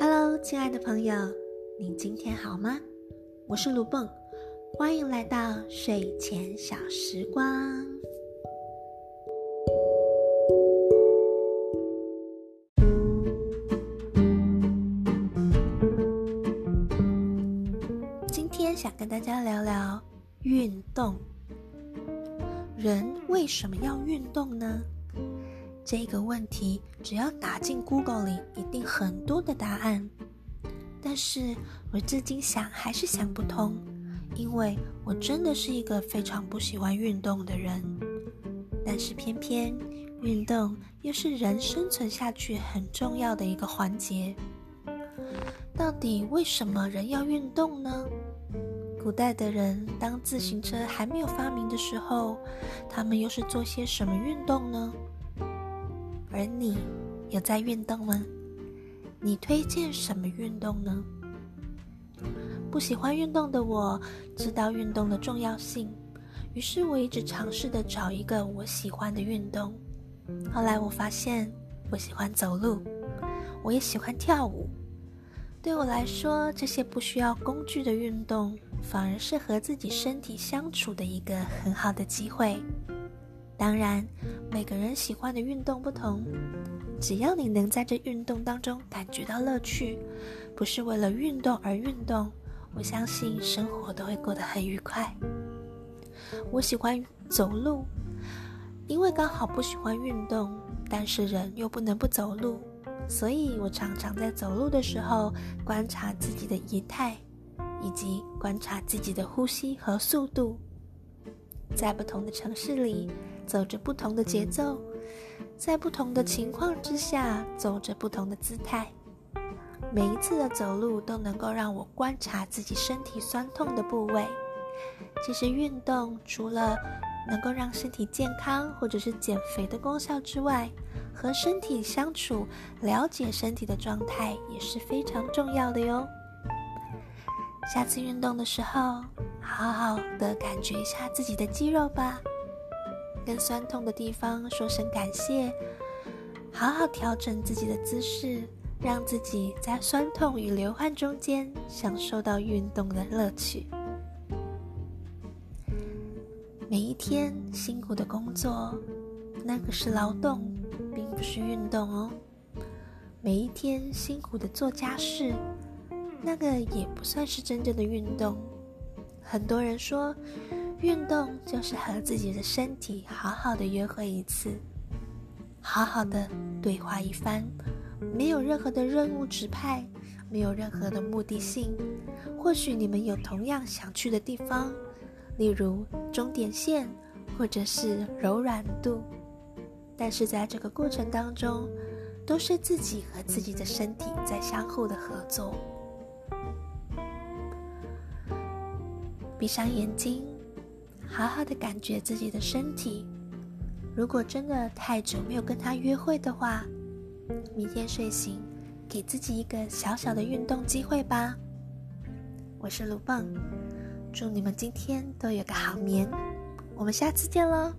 Hello，亲爱的朋友，你今天好吗？我是卢蹦，欢迎来到睡前小时光。今天想跟大家聊聊运动。人为什么要运动呢？这个问题，只要打进 Google 里，一定很多的答案。但是我至今想还是想不通，因为我真的是一个非常不喜欢运动的人。但是偏偏运动又是人生存下去很重要的一个环节。到底为什么人要运动呢？古代的人当自行车还没有发明的时候，他们又是做些什么运动呢？而你有在运动吗？你推荐什么运动呢？不喜欢运动的我知道运动的重要性，于是我一直尝试的找一个我喜欢的运动。后来我发现我喜欢走路，我也喜欢跳舞。对我来说，这些不需要工具的运动，反而是和自己身体相处的一个很好的机会。当然，每个人喜欢的运动不同，只要你能在这运动当中感觉到乐趣，不是为了运动而运动，我相信生活都会过得很愉快。我喜欢走路，因为刚好不喜欢运动，但是人又不能不走路，所以我常常在走路的时候观察自己的仪态，以及观察自己的呼吸和速度，在不同的城市里。走着不同的节奏，在不同的情况之下，走着不同的姿态。每一次的走路都能够让我观察自己身体酸痛的部位。其实运动除了能够让身体健康或者是减肥的功效之外，和身体相处、了解身体的状态也是非常重要的哟。下次运动的时候，好好的感觉一下自己的肌肉吧。跟酸痛的地方说声感谢，好好调整自己的姿势，让自己在酸痛与流汗中间享受到运动的乐趣。每一天辛苦的工作，那个是劳动，并不是运动哦。每一天辛苦的做家事，那个也不算是真正的运动。很多人说。运动就是和自己的身体好好的约会一次，好好的对话一番，没有任何的任务指派，没有任何的目的性。或许你们有同样想去的地方，例如终点线，或者是柔软度，但是在这个过程当中，都是自己和自己的身体在相互的合作。闭上眼睛。好好的感觉自己的身体。如果真的太久没有跟他约会的话，明天睡醒给自己一个小小的运动机会吧。我是卢蹦，祝你们今天都有个好眠。我们下次见喽。